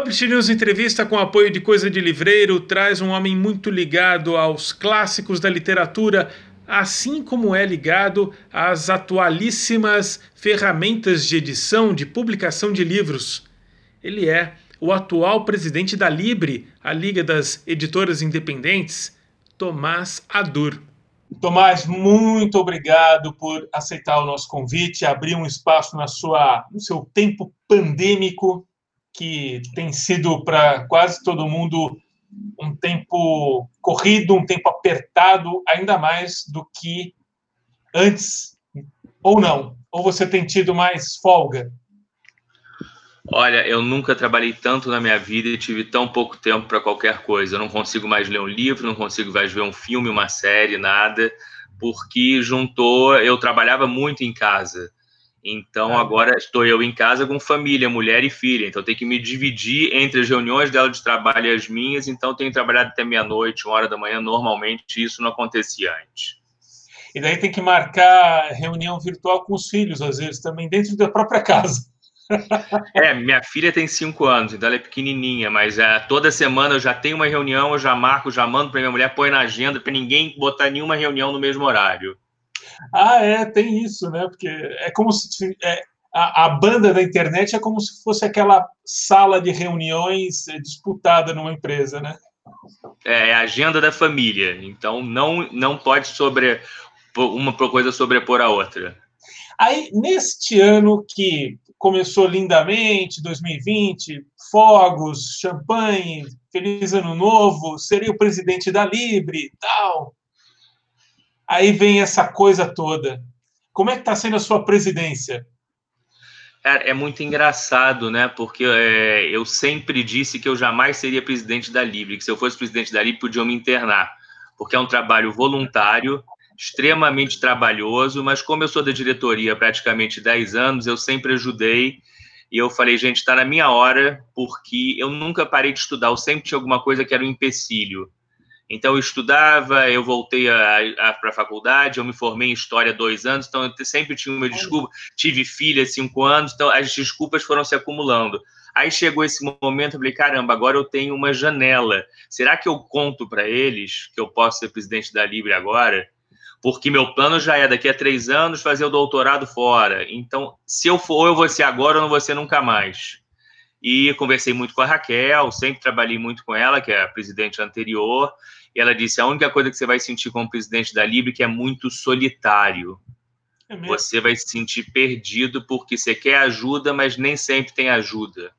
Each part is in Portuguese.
Publish News Entrevista com apoio de Coisa de Livreiro traz um homem muito ligado aos clássicos da literatura, assim como é ligado às atualíssimas ferramentas de edição, de publicação de livros. Ele é o atual presidente da Libre, a Liga das Editoras Independentes, Tomás Adur. Tomás, muito obrigado por aceitar o nosso convite, abrir um espaço na sua, no seu tempo pandêmico que tem sido para quase todo mundo um tempo corrido, um tempo apertado, ainda mais do que antes, ou não? Ou você tem tido mais folga? Olha, eu nunca trabalhei tanto na minha vida e tive tão pouco tempo para qualquer coisa. Eu não consigo mais ler um livro, não consigo mais ver um filme, uma série, nada, porque juntou. Eu trabalhava muito em casa. Então é. agora estou eu em casa com família, mulher e filha. Então tenho que me dividir entre as reuniões dela de trabalho e as minhas. Então tenho trabalhado até meia-noite, uma hora da manhã. Normalmente isso não acontecia antes. E daí tem que marcar reunião virtual com os filhos, às vezes, também dentro da própria casa. É, minha filha tem cinco anos, então ela é pequenininha, mas é, toda semana eu já tenho uma reunião, eu já marco, já mando para minha mulher, põe na agenda, para ninguém botar nenhuma reunião no mesmo horário. Ah, é, tem isso, né? Porque é como se é, a, a, banda da internet é como se fosse aquela sala de reuniões é, disputada numa empresa, né? É, é a agenda da família, então não, não pode sobre uma coisa sobrepor a outra. Aí, neste ano que começou lindamente, 2020, fogos, champanhe, feliz ano novo, seria o presidente da Libre e tal. Aí vem essa coisa toda. Como é que está sendo a sua presidência? É, é muito engraçado, né? Porque é, eu sempre disse que eu jamais seria presidente da Libre, que se eu fosse presidente da Libre, podiam me internar, porque é um trabalho voluntário, extremamente trabalhoso, mas como eu sou da diretoria há praticamente 10 anos, eu sempre ajudei e eu falei, gente, está na minha hora, porque eu nunca parei de estudar, eu sempre tinha alguma coisa que era um empecilho. Então, eu estudava, eu voltei para a faculdade, eu me formei em História dois anos, então eu sempre tinha uma desculpa. Tive filha cinco anos, então as desculpas foram se acumulando. Aí chegou esse momento, eu falei, caramba, agora eu tenho uma janela. Será que eu conto para eles que eu posso ser presidente da Libre agora? Porque meu plano já é, daqui a três anos, fazer o doutorado fora. Então, se eu for, eu vou ser agora ou não vou ser nunca mais. E conversei muito com a Raquel, sempre trabalhei muito com ela, que é a presidente anterior, e ela disse: a única coisa que você vai sentir como presidente da Libre é que é muito solitário. É você vai se sentir perdido porque você quer ajuda, mas nem sempre tem ajuda.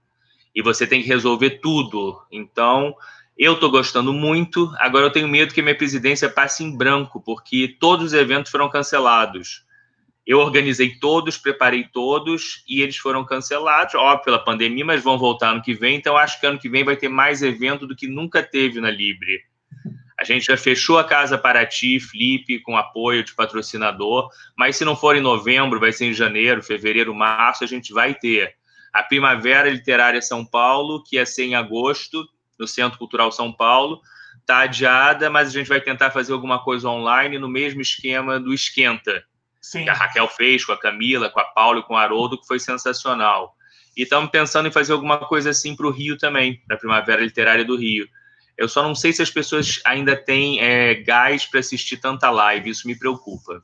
E você tem que resolver tudo. Então, eu estou gostando muito. Agora eu tenho medo que minha presidência passe em branco, porque todos os eventos foram cancelados. Eu organizei todos, preparei todos e eles foram cancelados, óbvio, pela pandemia, mas vão voltar ano que vem. Então, acho que ano que vem vai ter mais evento do que nunca teve na Libre. A gente já fechou a Casa Paraty, Flip, com apoio de patrocinador, mas se não for em novembro, vai ser em janeiro, fevereiro, março, a gente vai ter. A Primavera Literária São Paulo, que ia ser em agosto, no Centro Cultural São Paulo, está adiada, mas a gente vai tentar fazer alguma coisa online no mesmo esquema do Esquenta, Sim. que a Raquel fez com a Camila, com a Paula e com o Haroldo, que foi sensacional. E estamos pensando em fazer alguma coisa assim para o Rio também, para a Primavera Literária do Rio. Eu só não sei se as pessoas ainda têm é, gás para assistir tanta live, isso me preocupa.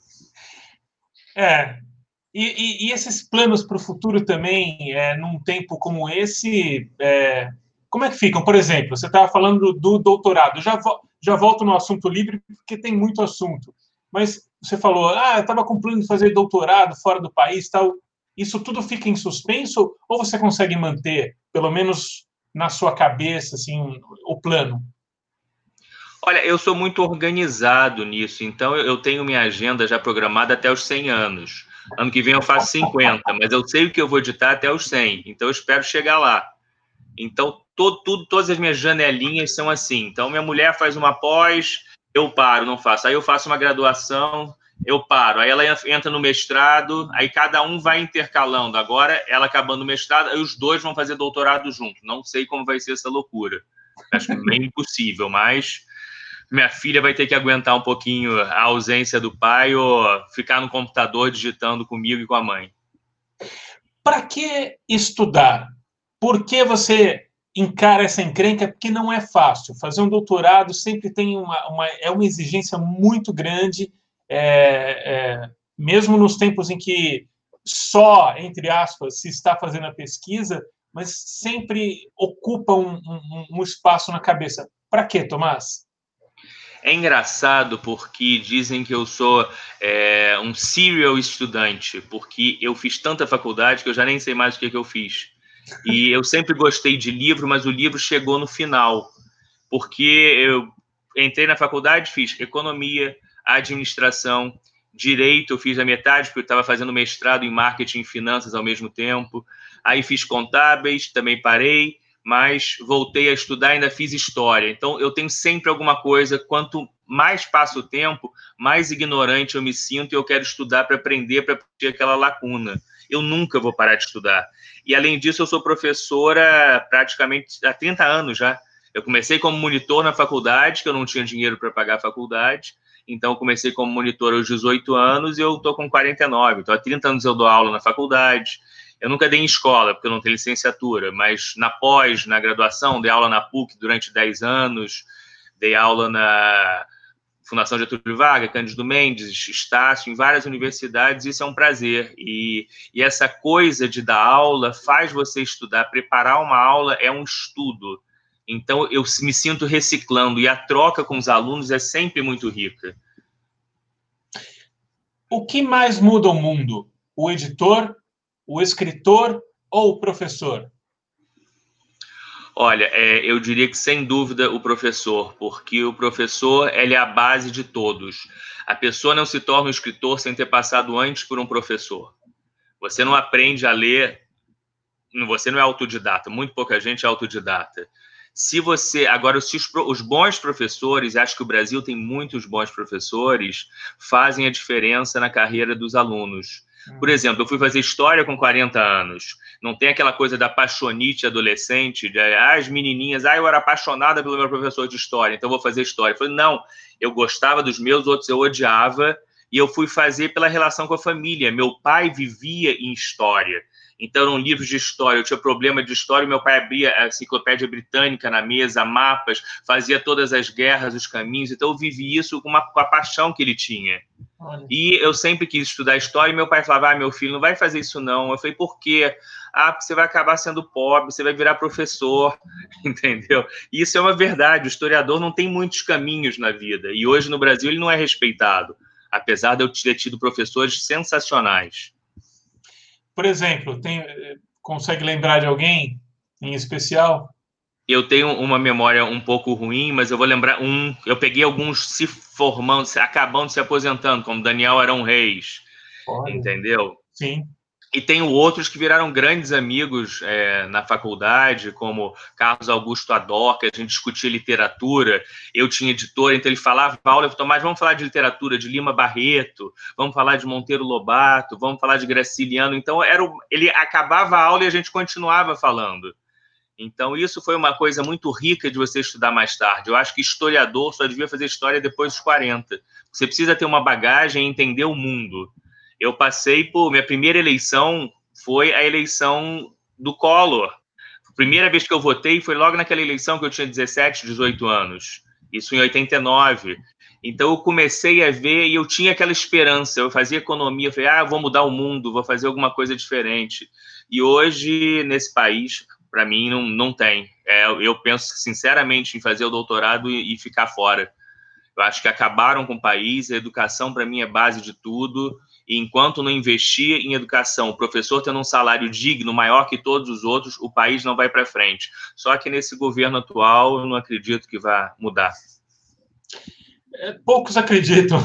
É. E, e, e esses planos para o futuro também, é, num tempo como esse, é, como é que ficam? Por exemplo, você estava falando do, do doutorado, já, vo, já volto no assunto livre, porque tem muito assunto. Mas você falou, ah, eu estava com plano de fazer doutorado fora do país tal. Isso tudo fica em suspenso ou você consegue manter, pelo menos na sua cabeça, assim, o plano? Olha, eu sou muito organizado nisso, então eu tenho minha agenda já programada até os 100 anos. Ano que vem eu faço 50, mas eu sei o que eu vou editar até os 100, então eu espero chegar lá. Então, todo, tudo, todas as minhas janelinhas são assim. Então, minha mulher faz uma pós, eu paro, não faço. Aí eu faço uma graduação, eu paro. Aí ela entra no mestrado, aí cada um vai intercalando. Agora, ela acabando o mestrado, aí os dois vão fazer doutorado junto. Não sei como vai ser essa loucura. Acho é meio impossível, mas minha filha vai ter que aguentar um pouquinho a ausência do pai ou ficar no computador digitando comigo e com a mãe. Para que estudar? Por que você encara essa encrenca porque não é fácil. Fazer um doutorado sempre tem uma, uma é uma exigência muito grande, é, é, mesmo nos tempos em que só, entre aspas, se está fazendo a pesquisa, mas sempre ocupa um, um, um espaço na cabeça. Para quê, Tomás? É engraçado porque dizem que eu sou é, um serial estudante, porque eu fiz tanta faculdade que eu já nem sei mais o que, que eu fiz. E eu sempre gostei de livro, mas o livro chegou no final, porque eu entrei na faculdade, fiz economia, administração, direito, eu fiz a metade, porque eu estava fazendo mestrado em marketing e finanças ao mesmo tempo. Aí fiz contábeis, também parei, mas voltei a estudar, ainda fiz história. Então eu tenho sempre alguma coisa, quanto mais passo o tempo, mais ignorante eu me sinto e eu quero estudar para aprender, para ter aquela lacuna. Eu nunca vou parar de estudar. E além disso, eu sou professora praticamente há 30 anos já. Eu comecei como monitor na faculdade, que eu não tinha dinheiro para pagar a faculdade. Então, comecei como monitor aos 18 anos e eu estou com 49. Então, há 30 anos eu dou aula na faculdade. Eu nunca dei em escola, porque eu não tenho licenciatura, mas na pós, na graduação, dei aula na PUC durante 10 anos, dei aula na Fundação Getúlio Vargas, Cândido Mendes, Estácio, em várias universidades, isso é um prazer. E, e essa coisa de dar aula faz você estudar. Preparar uma aula é um estudo. Então, eu me sinto reciclando e a troca com os alunos é sempre muito rica. O que mais muda o mundo? O editor, o escritor ou o professor? Olha, é, eu diria que sem dúvida o professor, porque o professor é a base de todos. A pessoa não se torna um escritor sem ter passado antes por um professor. Você não aprende a ler, você não é autodidata, muito pouca gente é autodidata se você. Agora, se os, os, bons professores, acho que o Brasil tem muitos bons professores, fazem a diferença na carreira dos alunos. Por hum. exemplo, eu fui fazer história com 40 anos. Não tem aquela coisa da paixonite adolescente, de ah, as menininhas, ah, eu era apaixonada pelo meu professor de história, então vou fazer história. Eu falei, não, eu gostava dos meus, outros eu odiava, e eu fui fazer pela relação com a família. Meu pai vivia em história. Então, eram livros de história. Eu tinha problema de história, meu pai abria a enciclopédia britânica na mesa, mapas, fazia todas as guerras, os caminhos. Então, eu vivi isso com, uma, com a paixão que ele tinha. Olha. E eu sempre quis estudar história, e meu pai falava: ah, meu filho, não vai fazer isso não. Eu falei: por quê? Ah, porque você vai acabar sendo pobre, você vai virar professor, entendeu? E isso é uma verdade. O historiador não tem muitos caminhos na vida. E hoje no Brasil ele não é respeitado, apesar de eu ter tido professores sensacionais. Por exemplo, tem, consegue lembrar de alguém em especial? Eu tenho uma memória um pouco ruim, mas eu vou lembrar um. Eu peguei alguns se formando, acabando se aposentando, como Daniel Arão Reis. Olha. Entendeu? Sim. E tenho outros que viraram grandes amigos é, na faculdade, como Carlos Augusto Ador, que a gente discutia literatura. Eu tinha editor, então ele falava, Paulo, Tomás, vamos falar de literatura, de Lima Barreto, vamos falar de Monteiro Lobato, vamos falar de Graciliano. Então, era o, ele acabava a aula e a gente continuava falando. Então, isso foi uma coisa muito rica de você estudar mais tarde. Eu acho que historiador só devia fazer história depois dos 40. Você precisa ter uma bagagem e entender o mundo eu passei por. Minha primeira eleição foi a eleição do Collor. A primeira vez que eu votei foi logo naquela eleição que eu tinha 17, 18 anos. Isso em 89. Então eu comecei a ver e eu tinha aquela esperança. Eu fazia economia, eu falei, ah, vou mudar o mundo, vou fazer alguma coisa diferente. E hoje, nesse país, para mim, não, não tem. É, eu penso sinceramente em fazer o doutorado e, e ficar fora. Eu acho que acabaram com o país, a educação para mim é base de tudo. E enquanto não investir em educação, o professor tendo um salário digno, maior que todos os outros, o país não vai para frente. Só que nesse governo atual, eu não acredito que vá mudar. É, poucos acreditam.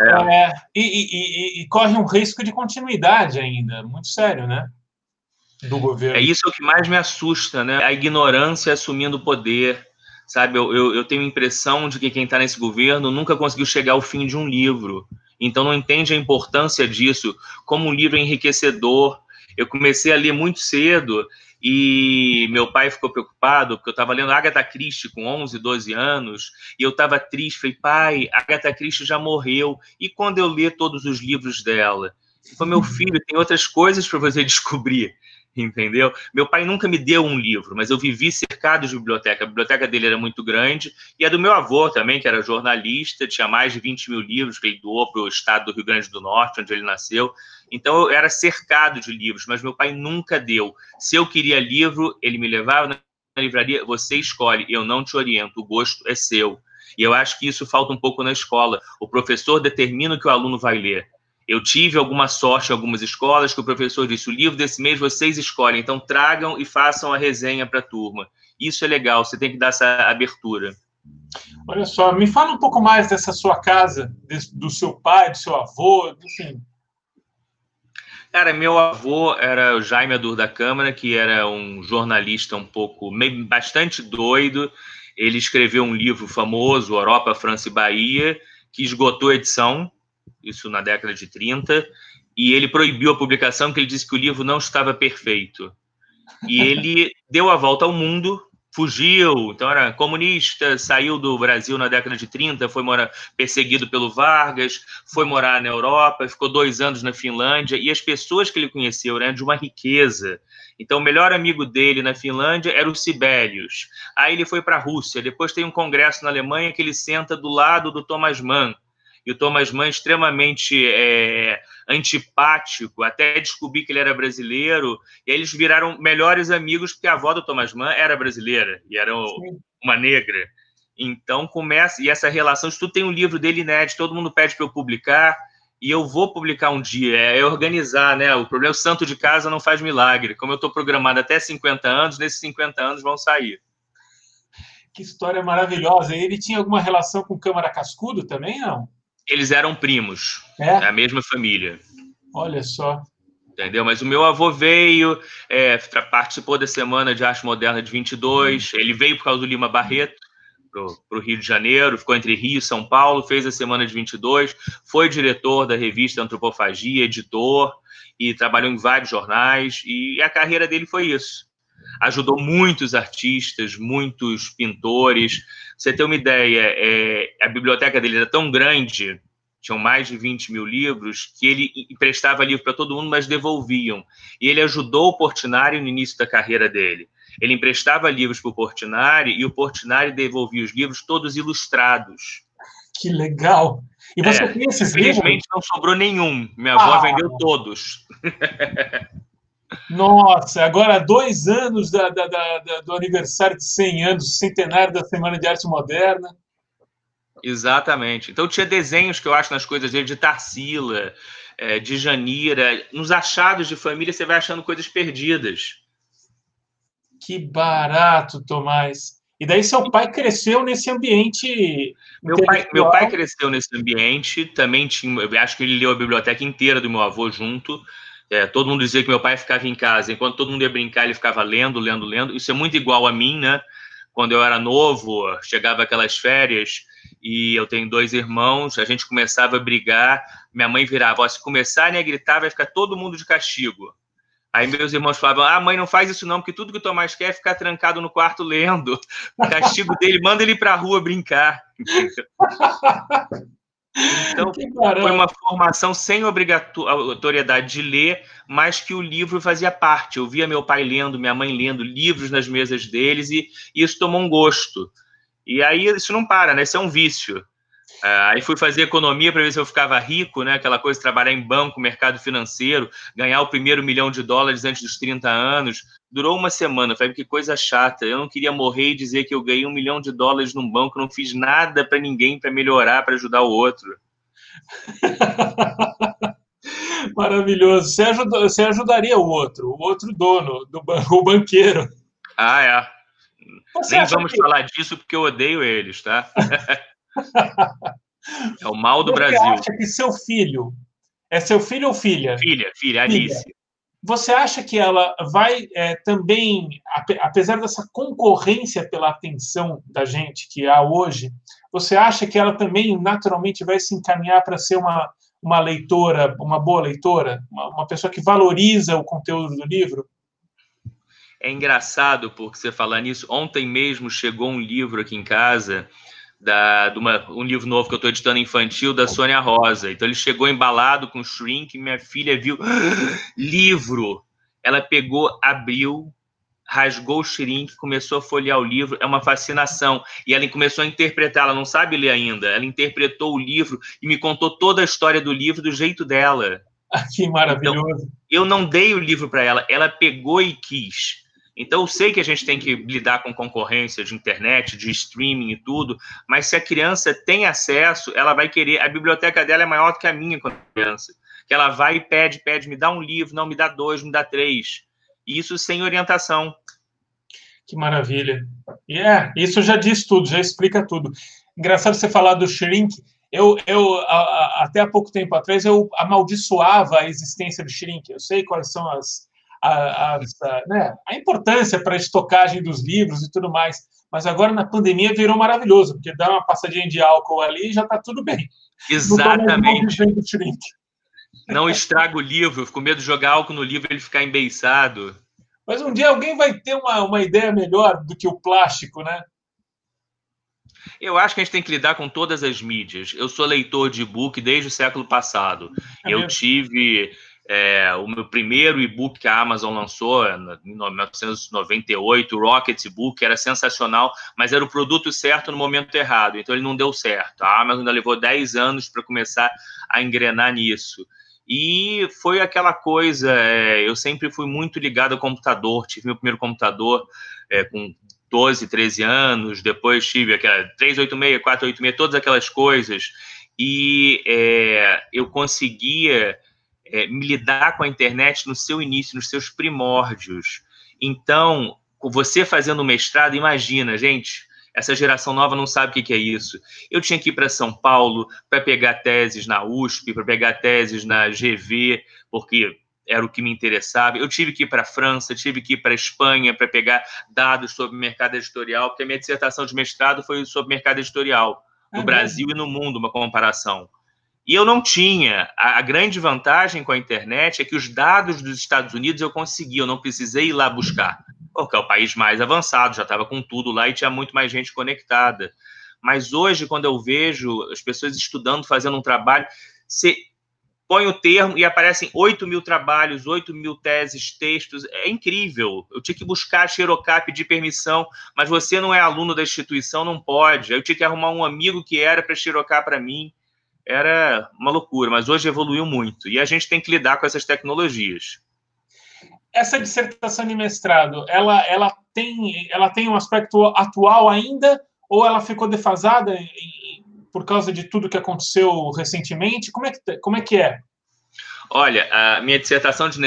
É. É, e, e, e, e, corre um risco de continuidade ainda, muito sério, né? Do governo. É isso que mais me assusta, né? A ignorância assumindo o poder, sabe? Eu, eu, eu tenho a impressão de que quem está nesse governo nunca conseguiu chegar ao fim de um livro então não entende a importância disso como um livro enriquecedor. Eu comecei a ler muito cedo e meu pai ficou preocupado porque eu estava lendo Agatha Christie com 11, 12 anos e eu estava triste. Falei, pai, Agatha Christie já morreu. E quando eu ler todos os livros dela? Falei, meu filho, tem outras coisas para você descobrir. Entendeu? Meu pai nunca me deu um livro, mas eu vivi cercado de biblioteca. A biblioteca dele era muito grande, e a do meu avô também, que era jornalista, tinha mais de 20 mil livros que ele doou para o estado do Rio Grande do Norte, onde ele nasceu. Então eu era cercado de livros, mas meu pai nunca deu. Se eu queria livro, ele me levava na livraria, você escolhe, eu não te oriento, o gosto é seu. E eu acho que isso falta um pouco na escola. O professor determina o que o aluno vai ler. Eu tive alguma sorte em algumas escolas que o professor disse: o livro desse mês vocês escolhem, então tragam e façam a resenha para a turma. Isso é legal, você tem que dar essa abertura. Olha só, me fala um pouco mais dessa sua casa, do seu pai, do seu avô, enfim. Cara, meu avô era o Jaime Adur da Câmara, que era um jornalista um pouco, bastante doido. Ele escreveu um livro famoso, Europa, França e Bahia, que esgotou a edição isso na década de 30, e ele proibiu a publicação porque ele disse que o livro não estava perfeito. E ele deu a volta ao mundo, fugiu, então era comunista, saiu do Brasil na década de 30, foi morar perseguido pelo Vargas, foi morar na Europa, ficou dois anos na Finlândia, e as pessoas que ele conheceu eram de uma riqueza. Então, o melhor amigo dele na Finlândia era o Sibelius. Aí ele foi para a Rússia, depois tem um congresso na Alemanha que ele senta do lado do Thomas Mann, e o Thomas Mann extremamente é, antipático, até descobrir que ele era brasileiro, e aí eles viraram melhores amigos, porque a avó do Thomas Mann era brasileira, e era Sim. uma negra. Então começa, e essa relação, isso tudo tem um livro dele inédito, todo mundo pede para eu publicar, e eu vou publicar um dia, é organizar, né? O problema é o santo de casa não faz milagre. Como eu estou programado até 50 anos, nesses 50 anos vão sair. Que história maravilhosa. Ele tinha alguma relação com Câmara Cascudo também, não? Eles eram primos, é? da mesma família. Olha só. Entendeu? Mas o meu avô veio, é, participou da Semana de Arte Moderna de 22, ele veio por causa do Lima Barreto, para o Rio de Janeiro, ficou entre Rio e São Paulo, fez a Semana de 22, foi diretor da revista Antropofagia, editor, e trabalhou em vários jornais, e a carreira dele foi isso ajudou muitos artistas, muitos pintores. Você ter uma ideia, é, a biblioteca dele era tão grande, tinham mais de 20 mil livros, que ele emprestava livro para todo mundo, mas devolviam. E ele ajudou o Portinari no início da carreira dele. Ele emprestava livros para o Portinari e o Portinari devolvia os livros todos ilustrados. Que legal! E você é, tem esses livros? Infelizmente não sobrou nenhum. Minha avó ah. vendeu todos. Nossa, agora dois anos da, da, da, do aniversário de 100 anos, centenário da Semana de Arte Moderna. Exatamente. Então tinha desenhos que eu acho nas coisas dele de Tarsila, é, de Janira. Nos achados de família você vai achando coisas perdidas. Que barato, Tomás. E daí seu pai cresceu nesse ambiente. Meu pai, meu pai cresceu nesse ambiente, também tinha. Acho que ele leu a biblioteca inteira do meu avô junto. É, todo mundo dizia que meu pai ficava em casa, enquanto todo mundo ia brincar, ele ficava lendo, lendo, lendo. Isso é muito igual a mim, né? Quando eu era novo, chegava aquelas férias e eu tenho dois irmãos, a gente começava a brigar, minha mãe virava, se começarem a gritar, vai ficar todo mundo de castigo. Aí meus irmãos falavam, ah, mãe, não faz isso não, porque tudo que o Tomás quer é ficar trancado no quarto lendo. O castigo dele, manda ele para a rua brincar. Então, foi uma formação sem obrigatoriedade de ler, mas que o livro fazia parte. Eu via meu pai lendo, minha mãe lendo livros nas mesas deles e, e isso tomou um gosto. E aí isso não para, né? Isso é um vício. Uh, aí fui fazer economia para ver se eu ficava rico, né? Aquela coisa de trabalhar em banco, mercado financeiro, ganhar o primeiro milhão de dólares antes dos 30 anos. Durou uma semana. Falei, que coisa chata. Eu não queria morrer e dizer que eu ganhei um milhão de dólares num banco, não fiz nada para ninguém para melhorar, para ajudar o outro. Maravilhoso. Você, ajudou, você ajudaria o outro, o outro dono do banco, o banqueiro. Ah, é. Você Nem vamos que... falar disso porque eu odeio eles, tá? É o mal do Você Brasil. Você acha que seu filho é seu filho ou filha? Filha, filha, Alice. Filha. Você acha que ela vai é, também, apesar dessa concorrência pela atenção da gente que há hoje, você acha que ela também naturalmente vai se encaminhar para ser uma, uma leitora, uma boa leitora, uma, uma pessoa que valoriza o conteúdo do livro? É engraçado porque você falar nisso. Ontem mesmo chegou um livro aqui em casa da, de uma, um livro novo que eu estou editando infantil da Sônia Rosa. Então ele chegou embalado com shrink, minha filha viu livro. ela pegou, abriu, rasgou o shrink, começou a folhear o livro, é uma fascinação. E ela começou a interpretar, ela não sabe ler ainda, ela interpretou o livro e me contou toda a história do livro do jeito dela. Ah, que maravilhoso. Então, eu não dei o livro para ela, ela pegou e quis. Então, eu sei que a gente tem que lidar com concorrência de internet, de streaming e tudo, mas se a criança tem acesso, ela vai querer. A biblioteca dela é maior do que a minha quando criança. Que ela vai e pede, pede, me dá um livro, não, me dá dois, me dá três. E isso sem orientação. Que maravilha. E é, isso já diz tudo, já explica tudo. Engraçado você falar do shrink. Eu, eu a, a, até há pouco tempo atrás, eu amaldiçoava a existência do shrink. Eu sei quais são as, a, a, né, a importância para a estocagem dos livros e tudo mais. Mas agora na pandemia virou maravilhoso, porque dá uma passadinha de álcool ali e já está tudo bem. Exatamente. Não, não estraga o livro, eu fico com medo de jogar álcool no livro e ele ficar embeiçado. Mas um dia alguém vai ter uma, uma ideia melhor do que o plástico, né? Eu acho que a gente tem que lidar com todas as mídias. Eu sou leitor de e-book desde o século passado. É eu tive é, o meu primeiro e-book que a Amazon lançou em 1998, o Rocket Book, era sensacional, mas era o produto certo no momento errado, então ele não deu certo. A Amazon ainda levou 10 anos para começar a engrenar nisso. E foi aquela coisa, é, eu sempre fui muito ligado ao computador, tive meu primeiro computador é, com 12, 13 anos, depois tive aquela 386, 486, todas aquelas coisas, e é, eu conseguia é, me lidar com a internet no seu início, nos seus primórdios. Então, você fazendo mestrado, imagina, gente, essa geração nova não sabe o que é isso. Eu tinha que ir para São Paulo para pegar teses na USP, para pegar teses na GV, porque era o que me interessava. Eu tive que ir para a França, tive que ir para a Espanha para pegar dados sobre mercado editorial, porque a minha dissertação de mestrado foi sobre mercado editorial no é Brasil e no mundo, uma comparação. E eu não tinha. A, a, grande vantagem com a internet é que os dados dos Estados Unidos eu conseguia, eu não precisei ir lá buscar porque é o país mais avançado, já estava com tudo lá e tinha muito mais gente conectada. Mas hoje, quando eu vejo as pessoas estudando, fazendo um trabalho, você põe o termo e aparecem 8 mil trabalhos, 8 mil teses, textos. É incrível. Eu tinha que buscar xerocap, pedir permissão, mas você não é aluno da instituição, não pode. Eu tinha que arrumar um amigo que era para xerocar para mim. Era uma loucura, mas hoje evoluiu muito. E a gente tem que lidar com essas tecnologias essa dissertação de mestrado, ela, ela, tem, ela tem um aspecto atual ainda ou ela ficou defasada em, por causa de tudo que aconteceu recentemente? Como é que, como é, que é? Olha, a minha dissertação de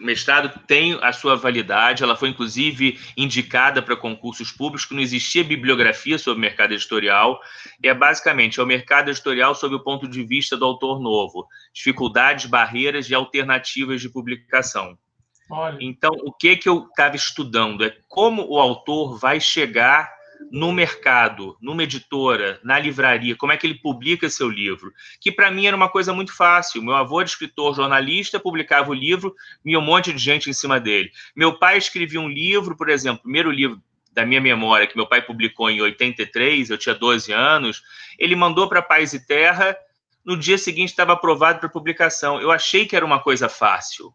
mestrado tem a sua validade, ela foi inclusive indicada para concursos públicos, não existia bibliografia sobre mercado editorial, e é basicamente é o mercado editorial sob o ponto de vista do autor novo, dificuldades, barreiras e alternativas de publicação. Olha. Então, o que que eu estava estudando é como o autor vai chegar no mercado, numa editora, na livraria, como é que ele publica seu livro, que para mim era uma coisa muito fácil. Meu avô era escritor, jornalista, publicava o livro, e um monte de gente em cima dele. Meu pai escrevia um livro, por exemplo, primeiro livro da minha memória que meu pai publicou em 83, eu tinha 12 anos, ele mandou para Paz e Terra, no dia seguinte estava aprovado para publicação. Eu achei que era uma coisa fácil.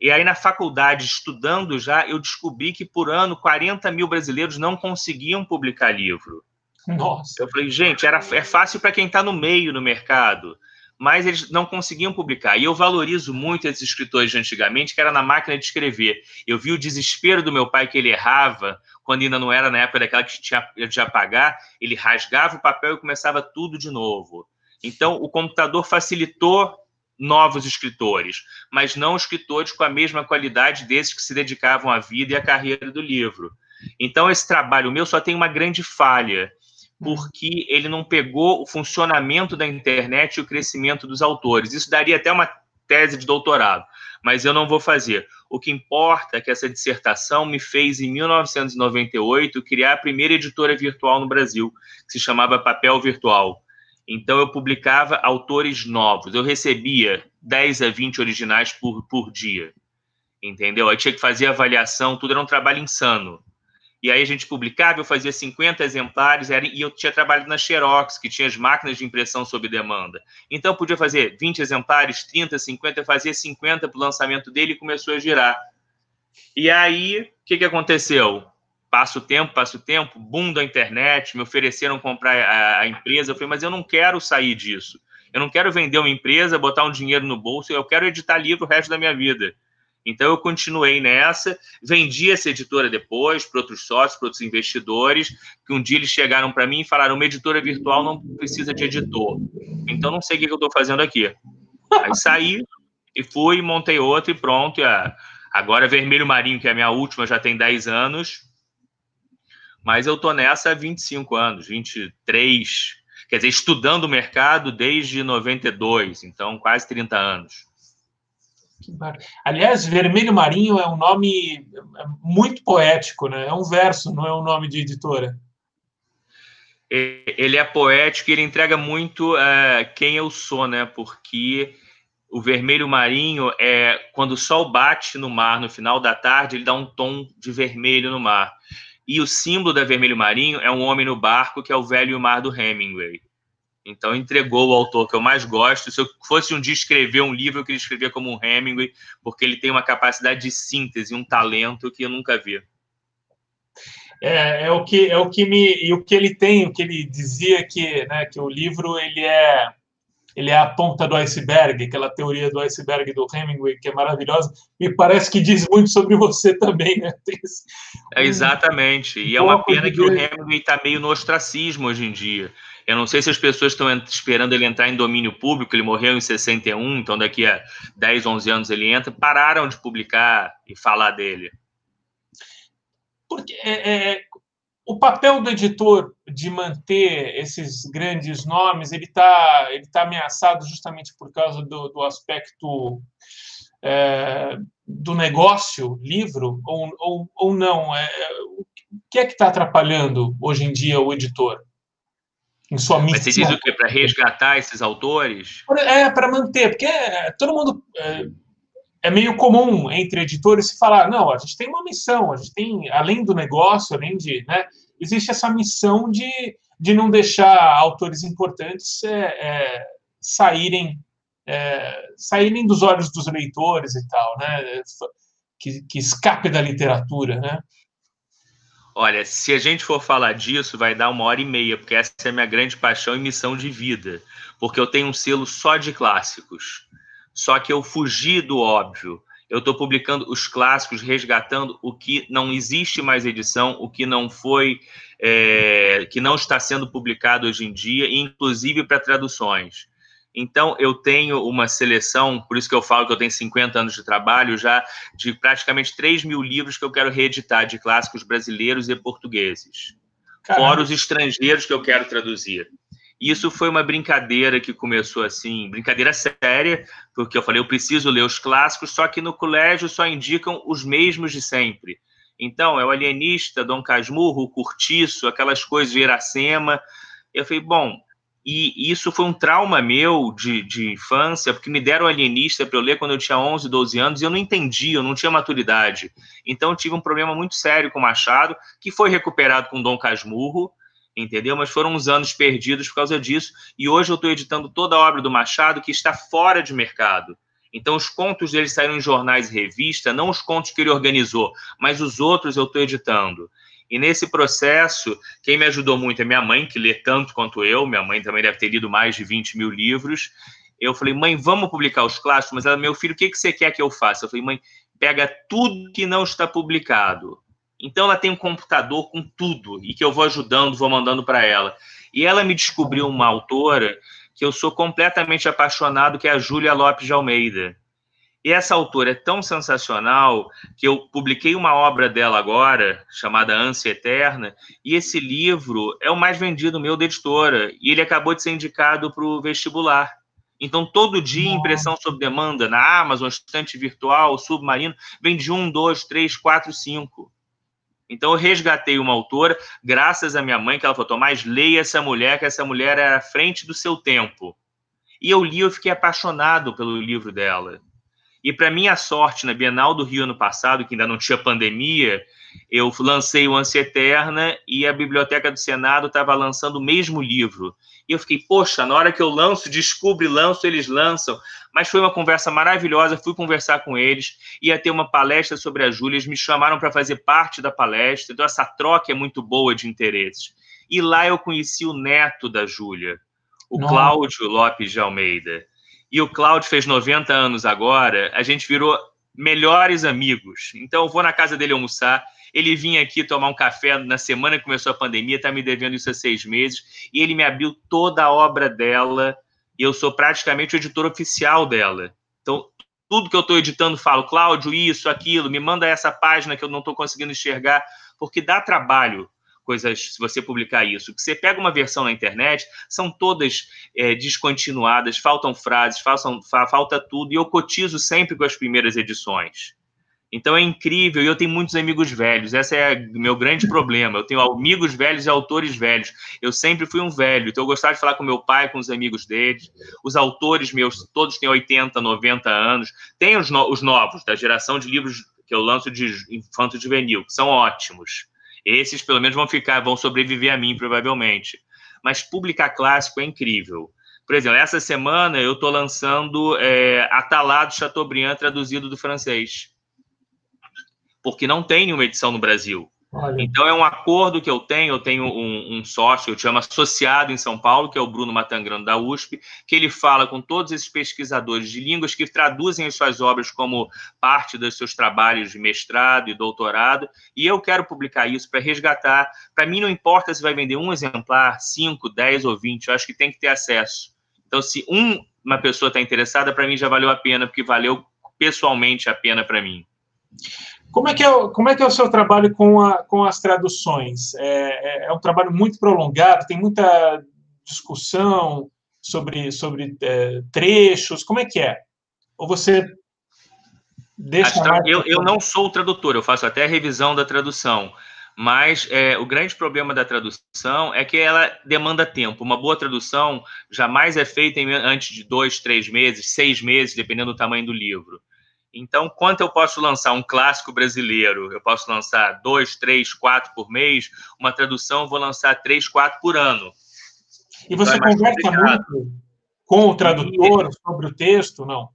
E aí, na faculdade, estudando já, eu descobri que por ano 40 mil brasileiros não conseguiam publicar livro. Nossa. Eu falei, gente, era, é fácil para quem está no meio no mercado, mas eles não conseguiam publicar. E eu valorizo muito esses escritores de antigamente, que era na máquina de escrever. Eu vi o desespero do meu pai que ele errava, quando ainda não era na época daquela que tinha de apagar, ele rasgava o papel e começava tudo de novo. Então, o computador facilitou novos escritores, mas não escritores com a mesma qualidade desses que se dedicavam à vida e à carreira do livro. Então, esse trabalho meu só tem uma grande falha, porque ele não pegou o funcionamento da internet e o crescimento dos autores. Isso daria até uma tese de doutorado, mas eu não vou fazer. O que importa é que essa dissertação me fez, em 1998, criar a primeira editora virtual no Brasil, que se chamava Papel Virtual. Então eu publicava autores novos. Eu recebia 10 a 20 originais por, por dia. Entendeu? Aí tinha que fazer avaliação, tudo era um trabalho insano. E aí a gente publicava, eu fazia 50 exemplares, era, e eu tinha trabalhado na Xerox, que tinha as máquinas de impressão sob demanda. Então eu podia fazer 20 exemplares, 30, 50, eu fazia 50 para o lançamento dele e começou a girar. E aí, o que, que aconteceu? Passa o tempo, passa o tempo, boom da internet, me ofereceram comprar a, a, empresa. Eu falei, mas eu não quero sair disso. Eu não quero vender uma empresa, botar um dinheiro no bolso, eu quero editar livro o resto da minha vida. Então eu continuei nessa, vendi essa editora depois para outros sócios, para outros investidores, que um dia eles chegaram para mim e falaram: uma editora virtual não precisa de editor. Então não sei o que eu estou fazendo aqui. Aí saí e fui, montei outra e pronto. Agora Vermelho Marinho, que é a minha última, já tem 10 anos. Mas eu tô nessa há 25 anos, 23, quer dizer, estudando o mercado desde 92, então quase 30 anos. Aliás, Vermelho Marinho é um nome muito poético, né? É um verso, não é um nome de editora. Ele é poético e ele entrega muito uh, quem eu sou, né? Porque o vermelho marinho é quando o sol bate no mar no final da tarde, ele dá um tom de vermelho no mar. E o símbolo da vermelho marinho é um homem no barco, que é o velho mar do Hemingway. Então entregou o autor que eu mais gosto. Se eu fosse um dia escrever um livro, eu queria escrever como um Hemingway, porque ele tem uma capacidade de síntese, um talento que eu nunca vi. É, é o que é o que me e o que ele tem, o que ele dizia que, né, que o livro ele é ele é a ponta do iceberg, aquela teoria do iceberg do Hemingway, que é maravilhosa, me parece que diz muito sobre você também, né? Esse, é, exatamente, e é uma pena que o Hemingway está meio no ostracismo hoje em dia. Eu não sei se as pessoas estão esperando ele entrar em domínio público, ele morreu em 61, então daqui a 10, 11 anos ele entra, pararam de publicar e falar dele. Porque é, é, o papel do editor de manter esses grandes nomes, ele está ele tá ameaçado justamente por causa do, do aspecto é, do negócio, livro, ou, ou, ou não? É, é o que é que está atrapalhando hoje em dia o editor? Em sua? Mas você diz o quê? Para resgatar esses autores? É, para manter, porque é, todo mundo... É, é meio comum entre editores se falar, não, a gente tem uma missão, a gente tem, além do negócio, além de, né, existe essa missão de, de não deixar autores importantes é, é, saírem é, saírem dos olhos dos leitores e tal, né, que, que escape da literatura, né. Olha, se a gente for falar disso, vai dar uma hora e meia, porque essa é a minha grande paixão e missão de vida, porque eu tenho um selo só de clássicos. Só que eu fugi do óbvio. Eu estou publicando os clássicos, resgatando o que não existe mais edição, o que não foi, é, que não está sendo publicado hoje em dia, inclusive para traduções. Então, eu tenho uma seleção, por isso que eu falo que eu tenho 50 anos de trabalho já, de praticamente 3 mil livros que eu quero reeditar de clássicos brasileiros e portugueses. Caramba. Fora os estrangeiros que eu quero traduzir. Isso foi uma brincadeira que começou assim, brincadeira séria, porque eu falei, eu preciso ler os clássicos, só que no colégio só indicam os mesmos de sempre. Então, é o Alienista, Dom Casmurro, o Curtiço, aquelas coisas de Iracema. Eu falei, bom, e isso foi um trauma meu de, de infância, porque me deram Alienista para eu ler quando eu tinha 11, 12 anos, e eu não entendi, eu não tinha maturidade. Então, eu tive um problema muito sério com Machado, que foi recuperado com Dom Casmurro, entendeu? Mas foram uns anos perdidos por causa disso. E hoje eu estou editando toda a obra do Machado que está fora de mercado. Então, os contos dele saíram em jornais e revistas, não os contos que ele organizou, mas os outros eu estou editando. E nesse processo, quem me ajudou muito é minha mãe, que lê tanto quanto eu. Minha mãe também deve ter lido mais de 20 mil livros. Eu falei, mãe, vamos publicar os clássicos? Mas ela, meu filho, o que, que você quer que eu faça? Eu falei, mãe, pega tudo que não está publicado então ela tem um computador com tudo e que eu vou ajudando, vou mandando para ela. E ela me descobriu uma autora que eu sou completamente apaixonado, que é a Júlia Lopes de Almeida. E essa autora é tão sensacional que eu publiquei uma obra dela agora, chamada Ânsia Eterna, e esse livro é o mais vendido meu da editora, e ele acabou de ser indicado para o vestibular. Então, todo dia, impressão sob demanda na Amazon, estante virtual, submarino, vende um, dois, três, quatro, cinco. Então eu resgatei uma autora, graças à minha mãe, que ela falou: Tomás, leia essa mulher, que essa mulher era à frente do seu tempo. E eu li, eu fiquei apaixonado pelo livro dela. E para minha sorte, na Bienal do Rio ano passado, que ainda não tinha pandemia, eu lancei o Ânsia Eterna e a Biblioteca do Senado estava lançando o mesmo livro. E eu fiquei, poxa, na hora que eu lanço, descubro e lanço, eles lançam. Mas foi uma conversa maravilhosa, fui conversar com eles, ia ter uma palestra sobre a Júlia, eles me chamaram para fazer parte da palestra, então essa troca é muito boa de interesses. E lá eu conheci o neto da Júlia, o Nossa. Cláudio Lopes de Almeida. E o Cláudio fez 90 anos agora, a gente virou melhores amigos. Então eu vou na casa dele almoçar, ele vinha aqui tomar um café na semana que começou a pandemia, está me devendo isso há seis meses, e ele me abriu toda a obra dela, e eu sou praticamente o editor oficial dela. Então, tudo que eu estou editando, falo, Cláudio, isso, aquilo, me manda essa página que eu não estou conseguindo enxergar, porque dá trabalho coisas, se você publicar isso. Você pega uma versão na internet, são todas é, descontinuadas, faltam frases, faltam, falta tudo, e eu cotizo sempre com as primeiras edições. Então é incrível, e eu tenho muitos amigos velhos, esse é o meu grande problema. Eu tenho amigos velhos e autores velhos. Eu sempre fui um velho, então eu gostava de falar com meu pai, com os amigos dele. Os autores meus, todos têm 80, 90 anos. Tem os, no, os novos, da geração de livros que eu lanço de infanto juvenil, que são ótimos. Esses, pelo menos, vão ficar, vão sobreviver a mim, provavelmente. Mas publicar clássico é incrível. Por exemplo, essa semana eu estou lançando é, Atalá do Chateaubriand, traduzido do francês porque não tem nenhuma edição no Brasil. Olha. Então é um acordo que eu tenho, eu tenho um, um, sócio, eu chamo associado em São Paulo, que é o Bruno Matangrano da USP, que ele fala com todos esses pesquisadores de línguas que traduzem as suas obras como parte dos seus trabalhos de mestrado e doutorado, e eu quero publicar isso para resgatar. Para mim não importa se vai vender um exemplar, cinco, dez ou vinte, eu acho que tem que ter acesso. Então se um, uma pessoa está interessada, para mim já valeu a pena, porque valeu pessoalmente a pena para mim. Como é que é, como é, que é o seu trabalho com, a, com as traduções? É, é, é um trabalho muito prolongado, tem muita discussão sobre, sobre é, trechos, como é que é? Ou você deixa... Tra... Eu, eu não sou tradutor, eu faço até a revisão da tradução, mas é, o grande problema da tradução é que ela demanda tempo. Uma boa tradução jamais é feita em, antes de dois, três meses, seis meses, dependendo do tamanho do livro. Então, quanto eu posso lançar um clássico brasileiro? Eu posso lançar dois, três, quatro por mês. Uma tradução, vou lançar três, quatro por ano. E você então, é conversa muito com o tradutor e... sobre o texto, não?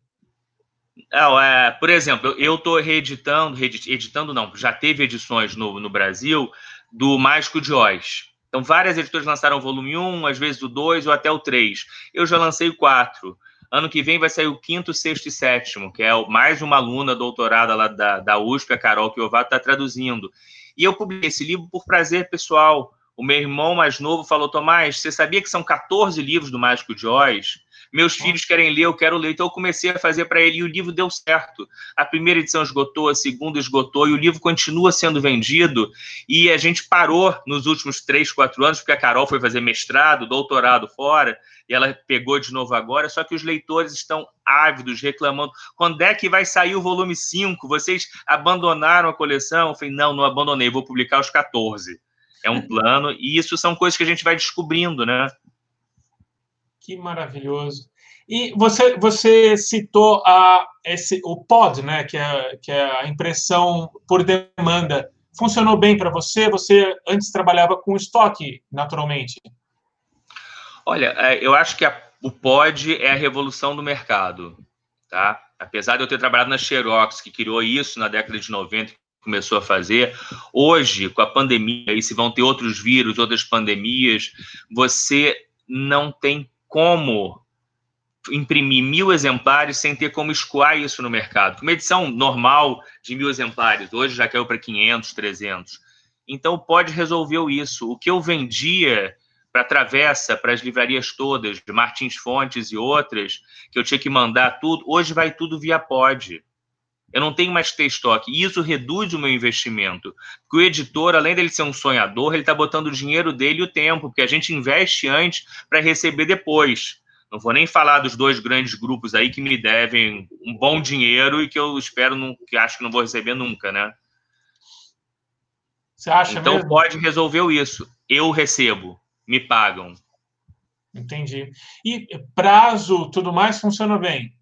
Não, é, por exemplo, eu estou reeditando, editando não, já teve edições no, no Brasil do Mágico de Oz. Então, várias editoras lançaram o volume 1, às vezes o 2 ou até o 3. Eu já lancei o 4. Ano que vem vai sair o quinto, sexto e sétimo, que é mais uma aluna doutorada lá da, da USP, a Carol Kiovato, está traduzindo. E eu publiquei esse livro por prazer pessoal. O meu irmão mais novo falou: Tomás, você sabia que são 14 livros do Mágico de Oz? Meus filhos querem ler, eu quero ler. Então eu comecei a fazer para ele e o livro deu certo. A primeira edição esgotou, a segunda esgotou e o livro continua sendo vendido. E a gente parou nos últimos três, quatro anos, porque a Carol foi fazer mestrado, doutorado fora, e ela pegou de novo agora. Só que os leitores estão ávidos, reclamando. Quando é que vai sair o volume 5? Vocês abandonaram a coleção? Eu falei, não, não abandonei, vou publicar os 14. É um plano, e isso são coisas que a gente vai descobrindo, né? Que maravilhoso. E você, você citou a, esse, o POD, né, que é, que é a impressão por demanda. Funcionou bem para você? Você antes trabalhava com estoque, naturalmente? Olha, é, eu acho que a, o POD é a revolução do mercado. Tá? Apesar de eu ter trabalhado na Xerox, que criou isso na década de 90, começou a fazer. Hoje, com a pandemia, e se vão ter outros vírus, outras pandemias, você não tem como imprimir mil exemplares sem ter como escoar isso no mercado. Uma edição normal de mil exemplares, hoje já caiu para 500, 300. Então, pode resolver isso. O que eu vendia para Travessa, para as livrarias todas, de Martins Fontes e outras, que eu tinha que mandar tudo, hoje vai tudo via pod. Eu não tenho mais que ter estoque. E isso reduz o meu investimento. Porque o editor, além dele ser um sonhador, ele está botando o dinheiro dele e o tempo, porque a gente investe antes para receber depois. Não vou nem falar dos dois grandes grupos aí que me devem um bom dinheiro e que eu espero, não, que acho que não vou receber nunca, né? Você acha então mesmo? pode resolver isso. Eu recebo, me pagam. Entendi. E prazo, tudo mais funciona bem?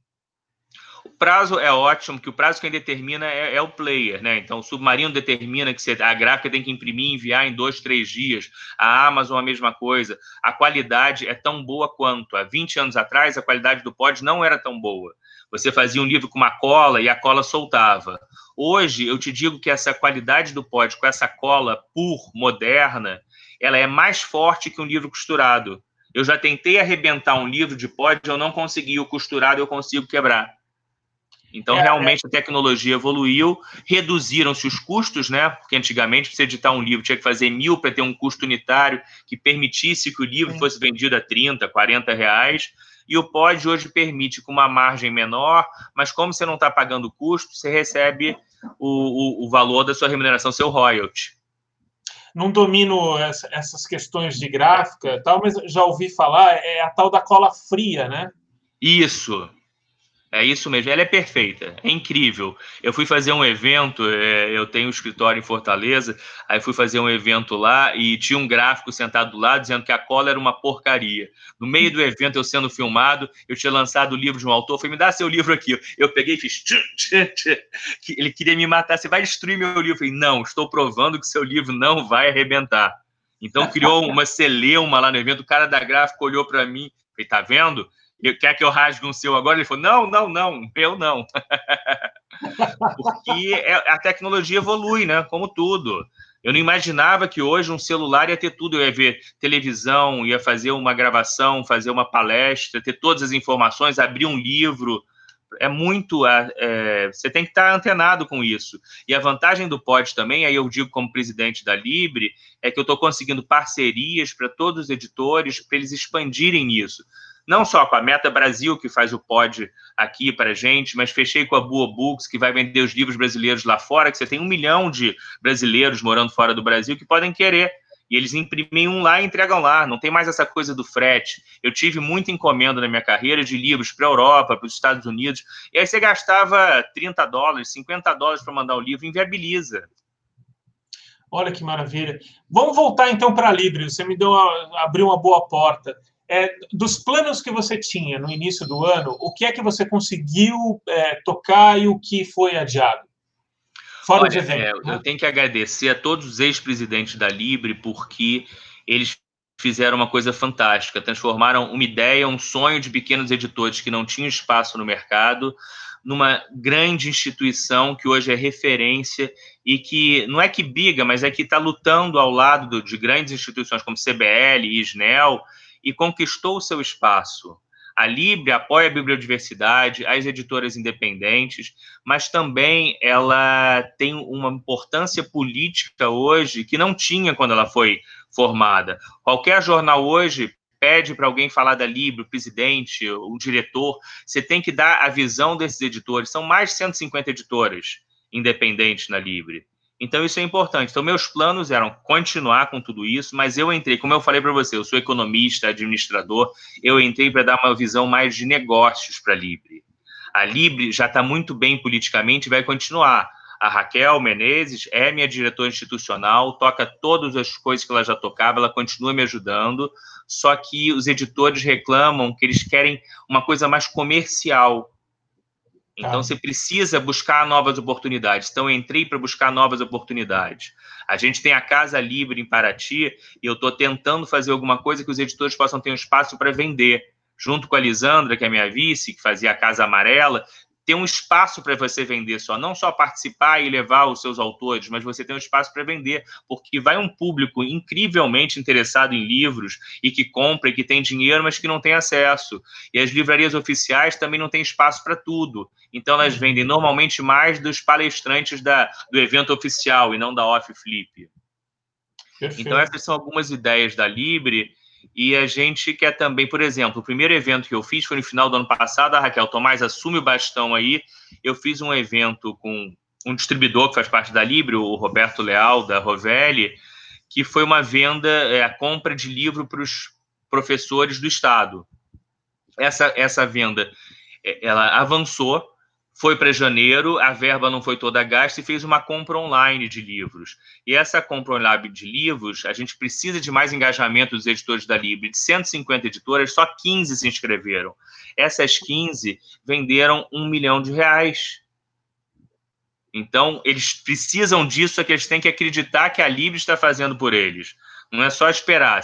Prazo é ótimo, que o prazo quem determina é, é, o player, né? Então, o Submarino determina que você, a gráfica tem que imprimir e enviar em dois, três dias. A Amazon, a mesma coisa. A qualidade é tão boa quanto. Há 20 anos atrás, a qualidade do pod não era tão boa. Você fazia um livro com uma cola e a cola soltava. Hoje, eu te digo que essa qualidade do pod com essa cola pur, moderna, ela é mais forte que um livro costurado. Eu já tentei arrebentar um livro de pod, eu não consegui. O costurado eu consigo quebrar. Então, é, realmente, é. a tecnologia evoluiu, reduziram-se os custos, né? Porque antigamente, para você editar um livro, tinha que fazer mil para ter um custo unitário que permitisse que o livro é. fosse vendido a 30, 40 reais. E o POD hoje permite com uma margem menor, mas como você não está pagando custo, você recebe o, o, o, valor da sua remuneração, seu royalty. Não domino essa, essas questões de gráfica, tal, mas já ouvi falar, é a tal da cola fria, né? Isso, é isso mesmo, ela é perfeita, é incrível. Eu fui fazer um evento, é, eu tenho um escritório em Fortaleza, aí fui fazer um evento lá e tinha um gráfico sentado do lado dizendo que a cola era uma porcaria. No meio do evento, eu sendo filmado, eu tinha lançado o livro de um autor, falei, me dá seu livro aqui. Eu peguei e fiz. Ele queria me matar, você vai destruir meu livro. Eu falei, não, estou provando que seu livro não vai arrebentar. Então criou uma celeuma lá no evento, o cara da gráfica olhou para mim, falei, tá vendo? Quer que eu rasgue um seu agora? Ele falou, não, não, não, eu não. Porque é, a tecnologia evolui, né? Como tudo. Eu não imaginava que hoje um celular ia ter tudo. Eu ia ver televisão, ia fazer uma gravação, fazer uma palestra, ter todas as informações, abrir um livro. É muito. É, é você tem que estar antenado com isso. E a vantagem do Pod também, aí eu digo como presidente da Libre, é que eu estou conseguindo parcerias para todos os editores, para eles expandirem isso não só com a Meta Brasil, que faz o pod aqui para gente, mas fechei com a Boa Books, que vai vender os livros brasileiros lá fora, que você tem um milhão de brasileiros morando fora do Brasil que podem querer. E eles imprimem um lá e entregam lá. Não tem mais essa coisa do frete. Eu tive muita encomenda na minha carreira de livros para a Europa, para os Estados Unidos. E aí você gastava 30 dólares, 50 dólares para mandar o livro, inviabiliza. Olha que maravilha. Vamos voltar então para a Libre. Você me deu uma, abriu uma boa porta é, dos planos que você tinha no início do ano, o que é que você conseguiu é, tocar e o que foi adiado? Fora Olha, eventos, é, né? Eu tenho que agradecer a todos os ex-presidentes da Libre, porque eles fizeram uma coisa fantástica, transformaram uma ideia, um sonho de pequenos editores que não tinham espaço no mercado, numa grande instituição que hoje é referência e que não é que biga, mas é que está lutando ao lado de grandes instituições como CBL e ISNEL, e conquistou o seu espaço. A Libre apoia a bibliodiversidade, as editoras independentes, mas também ela tem uma importância política hoje que não tinha quando ela foi formada. Qualquer jornal hoje pede para alguém falar da Libre, o presidente, o diretor, você tem que dar a visão desses editores. São mais de 150 editoras independentes na Libre. Então, isso é importante. Então, meus planos eram continuar com tudo isso, mas eu entrei, como eu falei para você, eu sou economista, administrador, eu entrei para dar uma visão mais de negócios para a Libre. A Libre já está muito bem politicamente e vai continuar. A Raquel Menezes é minha diretora institucional, toca todas as coisas que ela já tocava, ela continua me ajudando, só que os editores reclamam que eles querem uma coisa mais comercial, então, você precisa buscar novas oportunidades. Então, eu entrei para buscar novas oportunidades. A gente tem a Casa Livre em Paraty e eu estou tentando fazer alguma coisa que os editores possam ter um espaço para vender. Junto com a Lisandra, que é minha vice, que fazia a Casa Amarela, ter um espaço para você vender só, não só participar e levar os seus autores, mas você tem um espaço para vender, porque vai um público incrivelmente interessado em livros e que compra e que tem dinheiro, mas que não tem acesso. E as livrarias oficiais também não têm espaço para tudo. Então elas uhum. vendem normalmente mais dos palestrantes da, do evento oficial e não da off flip. Então essas são algumas ideias da Libre e a gente quer também, por exemplo, o primeiro evento que eu fiz foi no final do ano passado, a Raquel Tomás assume o bastão aí. Eu fiz um evento com um distribuidor que faz parte da Libre, o Roberto Leal, da Rovelli, que foi uma venda, é, a compra de livro para os professores do Estado. Essa, essa venda, é, ela avançou, foi para janeiro, a verba não foi toda gasta e fez uma compra online de livros. E essa compra online de livros, a gente precisa de mais engajamento dos editores da Libre. De 150 editoras, só 15 se inscreveram. Essas 15 venderam um milhão de reais. Então, eles precisam disso, é que eles têm que acreditar que a Libre está fazendo por eles. Não é só esperar.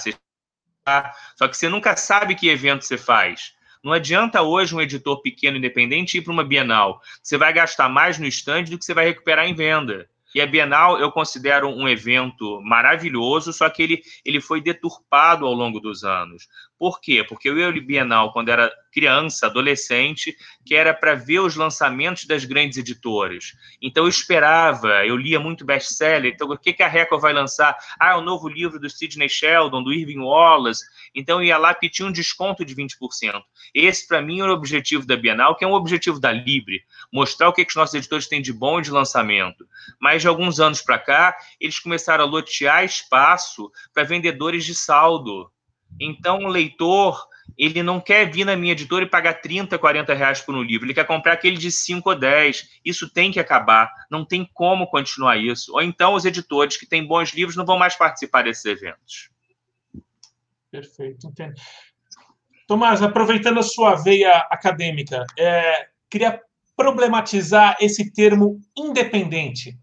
Só que você nunca sabe que evento você faz. Não adianta hoje um editor pequeno independente ir para uma Bienal. Você vai gastar mais no stand do que você vai recuperar em venda. E a Bienal eu considero um evento maravilhoso, só que ele, ele foi deturpado ao longo dos anos. Por quê? Porque eu ia ao Bienal quando era criança, adolescente, que era para ver os lançamentos das grandes editoras. Então eu esperava, eu lia muito best-seller. Então o que, que a Record vai lançar? Ah, é o novo livro do Sidney Sheldon, do Irving Wallace. Então eu ia lá tinha um desconto de 20%. Esse, para mim, era o objetivo da Bienal, que é um objetivo da Libre, mostrar o que, que os nossos editores têm de bom e de lançamento. Mas de alguns anos para cá, eles começaram a lotear espaço para vendedores de saldo. Então, o leitor, ele não quer vir na minha editora e pagar 30, 40 reais por um livro. Ele quer comprar aquele de 5 ou 10. Isso tem que acabar. Não tem como continuar isso. Ou então, os editores que têm bons livros não vão mais participar desses eventos. Perfeito, entendo. Tomás, aproveitando a sua veia acadêmica, é, queria problematizar esse termo independente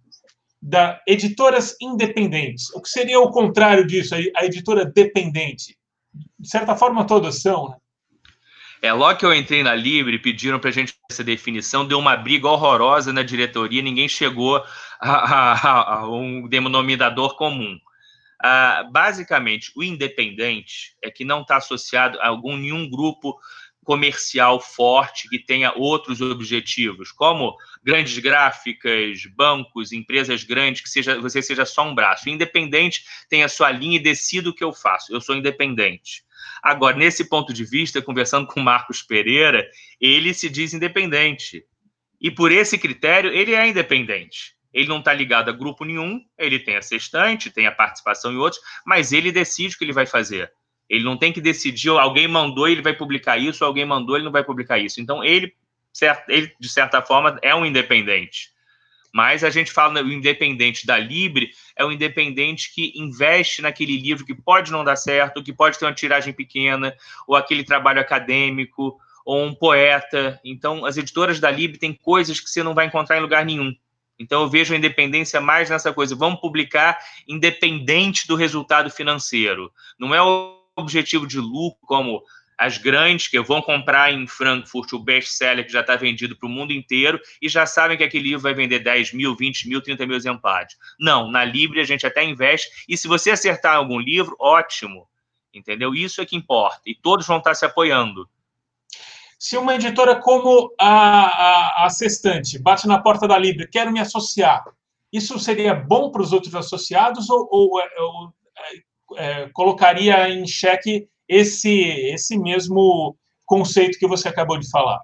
da editoras independentes. O que seria o contrário disso, a editora dependente? De certa forma, todas são, né? É, logo que eu entrei na Libre, pediram para a gente essa definição, deu uma briga horrorosa na diretoria, ninguém chegou a, a, a um denominador comum. Ah, basicamente, o independente é que não está associado a algum nenhum grupo comercial forte que tenha outros objetivos, como grandes gráficas, bancos, empresas grandes, que seja, você seja só um braço. Independente tem a sua linha e decida o que eu faço. Eu sou independente. Agora, nesse ponto de vista, conversando com Marcos Pereira, ele se diz independente. E por esse critério, ele é independente. Ele não está ligado a grupo nenhum, ele tem a sextante, tem a participação em outros, mas ele decide o que ele vai fazer. Ele não tem que decidir, alguém mandou, ele vai publicar isso, alguém mandou, ele não vai publicar isso. Então, ele, ele de certa forma, é um independente. Mas a gente fala o independente da Libre é o independente que investe naquele livro que pode não dar certo, que pode ter uma tiragem pequena, ou aquele trabalho acadêmico, ou um poeta. Então, as editoras da Libre têm coisas que você não vai encontrar em lugar nenhum. Então, eu vejo a independência mais nessa coisa. Vamos publicar independente do resultado financeiro. Não é o objetivo de lucro, como as grandes que vão comprar em Frankfurt o best-seller que já está vendido para o mundo inteiro e já sabem que aquele livro vai vender 10 mil, 20 mil, 30 mil exemplares. Não, na Libre a gente até investe e se você acertar algum livro, ótimo, entendeu? Isso é que importa e todos vão estar se apoiando. Se uma editora como a, a, a Sextante bate na porta da Libre, quero me associar, isso seria bom para os outros associados ou, ou, ou é, colocaria em xeque esse, esse mesmo conceito que você acabou de falar?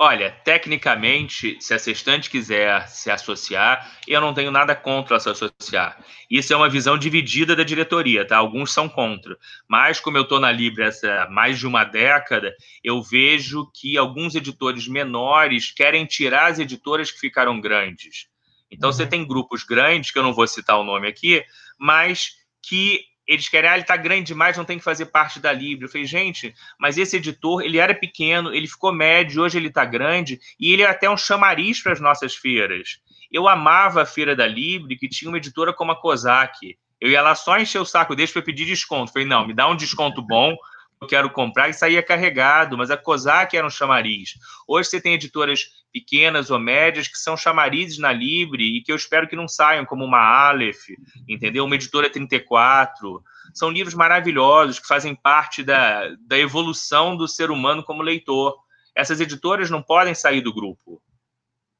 Olha, tecnicamente, se a sextante quiser se associar, eu não tenho nada contra se associar. Isso é uma visão dividida da diretoria, tá? Alguns são contra. Mas, como eu estou na Libre há mais de uma década, eu vejo que alguns editores menores querem tirar as editoras que ficaram grandes. Então, uhum. você tem grupos grandes, que eu não vou citar o nome aqui, mas que eles querem, ah, ele está grande demais, não tem que fazer parte da Libre. Eu falei, gente, mas esse editor, ele era pequeno, ele ficou médio, hoje ele está grande, e ele é até um chamariz para as nossas feiras. Eu amava a feira da Libre, que tinha uma editora como a Kozak. Eu ia lá só encher o saco deles para pedir desconto. falei, não, me dá um desconto bom, eu quero comprar, e saía carregado, mas a Kozak era um chamariz. Hoje você tem editoras pequenas ou médias que são chamarizes na Libre e que eu espero que não saiam, como uma Aleph, entendeu? Uma editora 34. São livros maravilhosos que fazem parte da, da evolução do ser humano como leitor. Essas editoras não podem sair do grupo.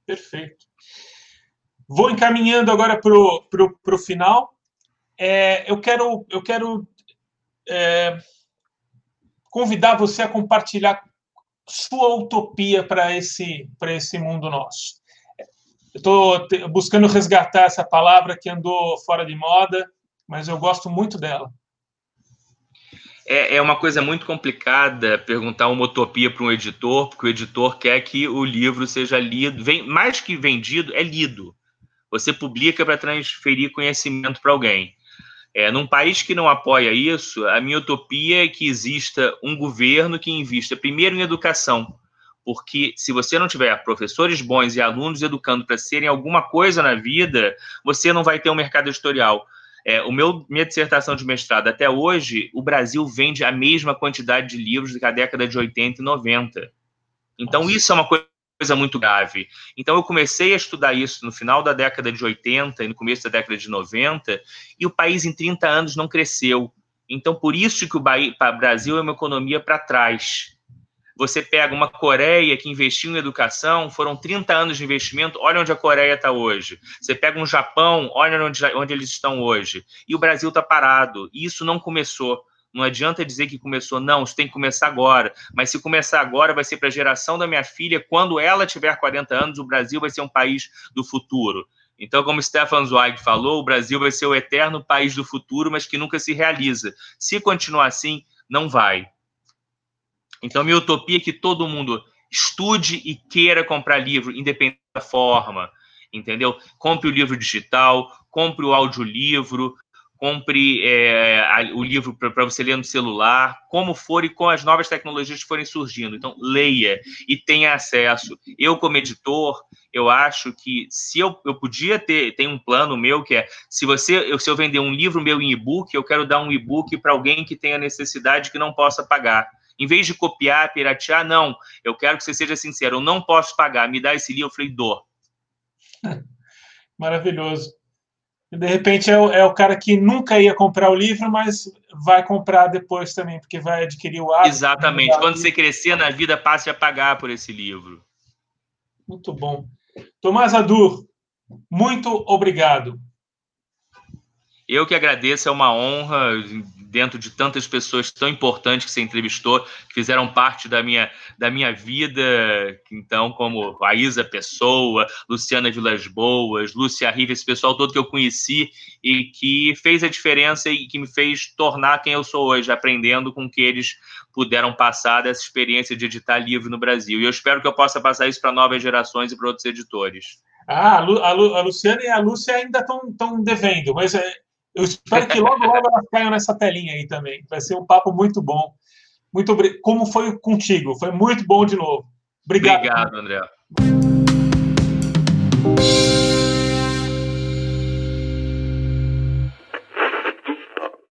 Perfeito. Vou encaminhando agora para o final. É, eu quero, eu quero é, convidar você a compartilhar sua utopia para esse, esse mundo nosso. Estou buscando resgatar essa palavra que andou fora de moda, mas eu gosto muito dela. É, é uma coisa muito complicada perguntar uma utopia para um editor, porque o editor quer que o livro seja lido, vem, mais que vendido, é lido. Você publica para transferir conhecimento para alguém. É, num país que não apoia isso, a minha utopia é que exista um governo que invista primeiro em educação, porque se você não tiver professores bons e alunos educando para serem alguma coisa na vida, você não vai ter um mercado editorial. É, o meu minha dissertação de mestrado até hoje, o Brasil vende a mesma quantidade de livros do que a década de 80 e 90. Então Nossa. isso é uma coisa coisa muito grave. Então eu comecei a estudar isso no final da década de 80 e no começo da década de 90, e o país em 30 anos não cresceu. Então por isso que o Brasil é uma economia para trás. Você pega uma Coreia que investiu em educação, foram 30 anos de investimento, olha onde a Coreia está hoje. Você pega um Japão, olha onde, onde eles estão hoje. E o Brasil está parado. E isso não começou. Não adianta dizer que começou, não, isso tem que começar agora. Mas se começar agora, vai ser para a geração da minha filha. Quando ela tiver 40 anos, o Brasil vai ser um país do futuro. Então, como Stefan Zweig falou, o Brasil vai ser o eterno país do futuro, mas que nunca se realiza. Se continuar assim, não vai. Então, minha utopia é que todo mundo estude e queira comprar livro, independente da forma, entendeu? Compre o livro digital, compre o audiolivro, compre é, o livro para você ler no celular, como for e com as novas tecnologias que forem surgindo. Então, leia e tenha acesso. Eu, como editor, eu acho que se eu, eu podia ter, tem um plano meu que é, se você, eu, se eu vender um livro meu em e-book, eu quero dar um e-book para alguém que tenha necessidade que não possa pagar. Em vez de copiar, piratear, não. Eu quero que você seja sincero, eu não posso pagar, me dá esse livro, eu falei, dou. Maravilhoso. De repente é o, é o, cara que nunca ia comprar o livro, mas vai comprar depois também, porque vai adquirir o hábito. Exatamente. Quando você crescer na vida, passe a pagar por esse livro. Muito bom. Tomás Adur, muito obrigado. Eu que agradeço, é uma honra dentro de tantas pessoas tão importantes que você entrevistou, que fizeram parte da minha, da minha vida, então, como a Isa Pessoa, Luciana Vilas Boas, Lúcia Riva, esse pessoal todo que eu conheci e que fez a diferença e que me fez tornar quem eu sou hoje, aprendendo com que eles puderam passar dessa experiência de editar livro no Brasil. E eu espero que eu possa passar isso para novas gerações e para outros editores. Ah, a, Lu, a, Lu, a Luciana e a Lúcia ainda estão devendo, mas é, eu espero que logo, logo elas caiam nessa telinha aí também. Vai ser um papo muito bom. Muito Como foi contigo? Foi muito bom de novo. Obrigado. Obrigado, André.